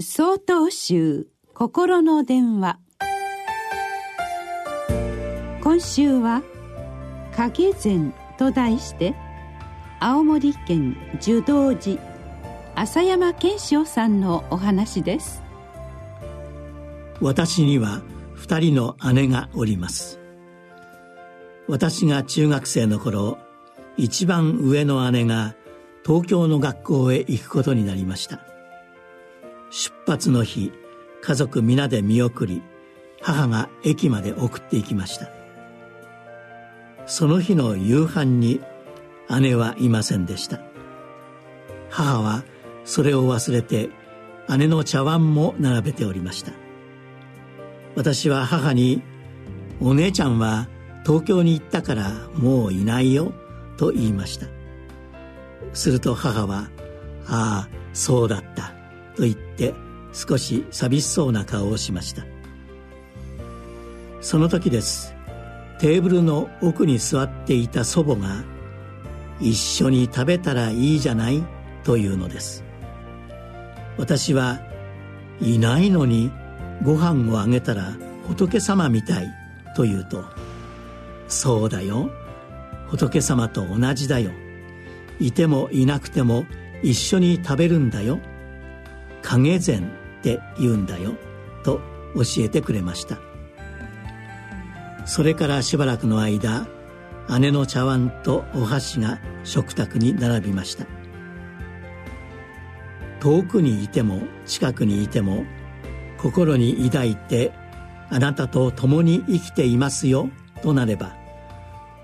総統集心の電話。今週は「影禅」と題して青森県樹道寺浅山健章さんのお話です。私には二人の姉がおります。私が中学生の頃一番上の姉が東京の学校へ行くことになりました。出発の日家族皆で見送り母が駅まで送っていきました。その日の夕飯に姉はいませんでした。母はそれを忘れて姉の茶碗も並べておりました。私は母に「お姉ちゃんは東京に行ったからもういないよ」と言いました。すると母は「ああそうだった」と言って少し寂しそうな顔をしました。その時です。テーブルの奥に座っていた祖母が「一緒に食べたらいいじゃない」というのです。私はいないのにご飯をあげたら仏様みたいと言うと「そうだよ。仏様と同じだよ。いてもいなくても一緒に食べるんだよ。影膳って言うんだよと教えてくれました。それからしばらくの間姉の茶碗とお箸が食卓に並びました。遠くにいても近くにいても心に抱いてあなたと共に生きていますよとなれば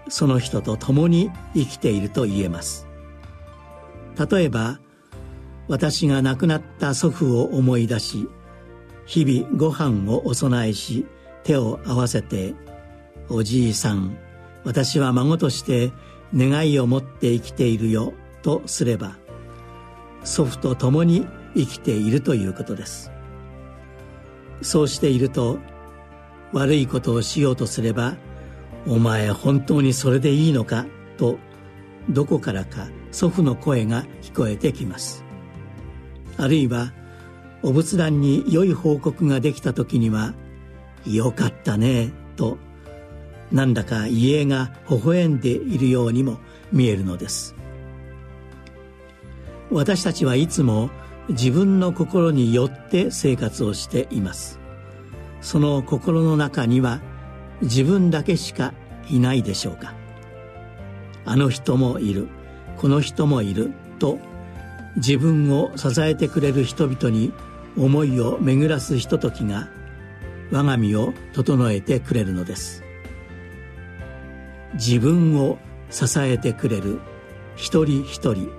その人と共に生きていると言えます。例えば私が亡くなった祖父を思い出し日々ご飯をお供えし手を合わせて「おじいさん私は孫として願いを持って生きているよ」とすれば祖父と共に生きているということですそうしていると悪いことをしようとすれば「お前本当にそれでいいのか?」とどこからか祖父の声が聞こえてきますあるいはお仏壇に良い報告ができた時には「よかったね」となんだか遺影が微笑んでいるようにも見えるのです。私たちはいつも自分の心によって生活をしています。その心の中には自分だけしかいないでしょうか。あの人もいるこの人もいると自分を支えてくれる人々に思いを巡らすひとときが我が身を整えてくれるのです。自分を支えてくれる一人一人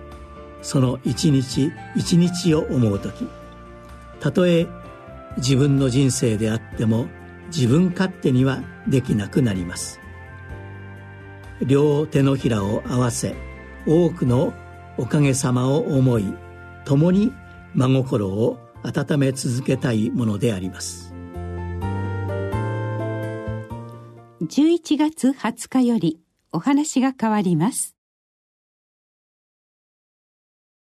その一日一日を思う時。たとえ自分の人生であっても自分勝手にはできなくなります。両手のひらを合わせ多くのおかげさまを思い共に真心を温め続けたいものであります。11月20日よりお話が変わります。